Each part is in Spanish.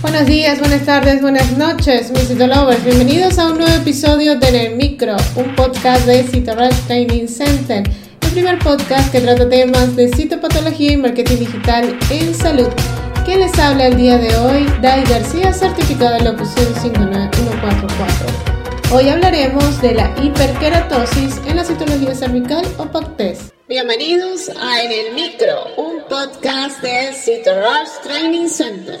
Buenos días, buenas tardes, buenas noches, mis Citolovers. Bienvenidos a un nuevo episodio de En el Micro, un podcast de Citorush Training Center, el primer podcast que trata temas de citopatología y marketing digital en salud. ¿Quién les habla el día de hoy? Dai García, certificado de locución 59144. Hoy hablaremos de la hiperkeratosis en la citología cervical o PACTES. Bienvenidos a En el Micro, un podcast de Citorush Training Center.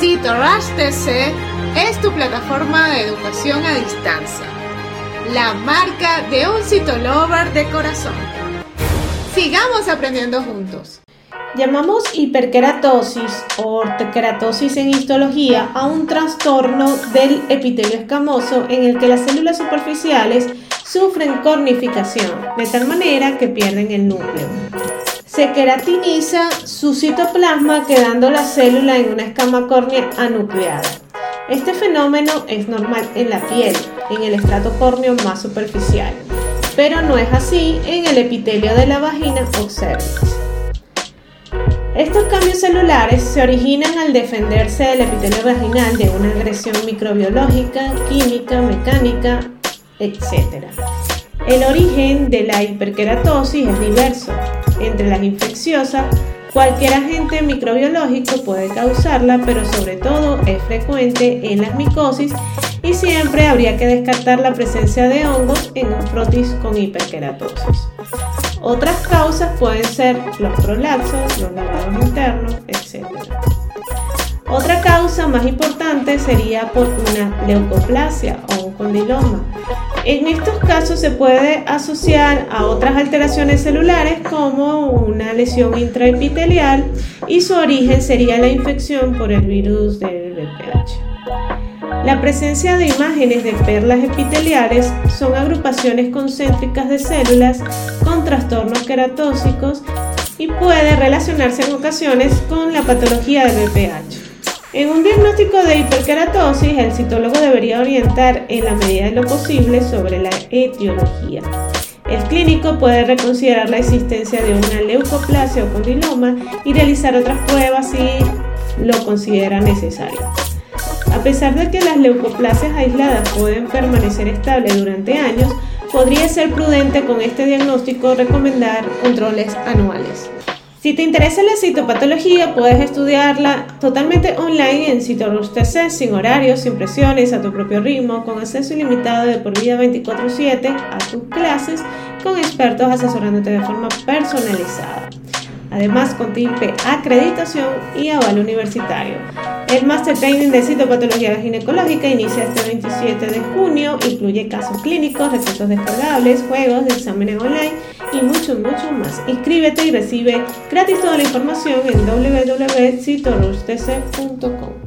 Rush TC es tu plataforma de educación a distancia, la marca de un citolover de corazón. Sigamos aprendiendo juntos. Llamamos hiperkeratosis o ortokeratosis en histología a un trastorno del epitelio escamoso en el que las células superficiales sufren cornificación, de tal manera que pierden el núcleo. Se queratiniza su citoplasma quedando la célula en una escama córnea anucleada. Este fenómeno es normal en la piel, en el estrato córneo más superficial, pero no es así en el epitelio de la vagina o cervix. Estos cambios celulares se originan al defenderse del epitelio vaginal de una agresión microbiológica, química, mecánica, etc. El origen de la hiperkeratosis es diverso. Entre las infecciosas, Cualquier agente microbiológico puede causarla, pero sobre todo es frecuente en las micosis y siempre habría que descartar la presencia de hongos en un frotis con hiperkeratosis. Otras causas pueden ser los prolapsos, los lavados internos, etc. Otra causa más importante sería por una leucoplasia o un condiloma. En estos casos se puede asociar a otras alteraciones celulares como una lesión intraepitelial y su origen sería la infección por el virus del VPH. La presencia de imágenes de perlas epiteliales son agrupaciones concéntricas de células con trastornos queratósicos y puede relacionarse en ocasiones con la patología del VPH. En un diagnóstico de hiperkeratosis, el citólogo debería orientar en la medida de lo posible sobre la etiología. El clínico puede reconsiderar la existencia de una leucoplasia o condiloma y realizar otras pruebas si lo considera necesario. A pesar de que las leucoplasias aisladas pueden permanecer estables durante años, podría ser prudente con este diagnóstico recomendar controles anuales. Si te interesa la citopatología, puedes estudiarla totalmente online en CitoRUSTC, sin horarios, sin presiones, a tu propio ritmo, con acceso ilimitado de por vida 24/7 a tus clases, con expertos asesorándote de forma personalizada. Además, contiene acreditación y aval universitario. El Master Training de Citopatología Ginecológica inicia este 27 de junio, incluye casos clínicos, recursos descargables, juegos, exámenes online y mucho, mucho más. Inscríbete y recibe gratis toda la información en www.citorustc.com.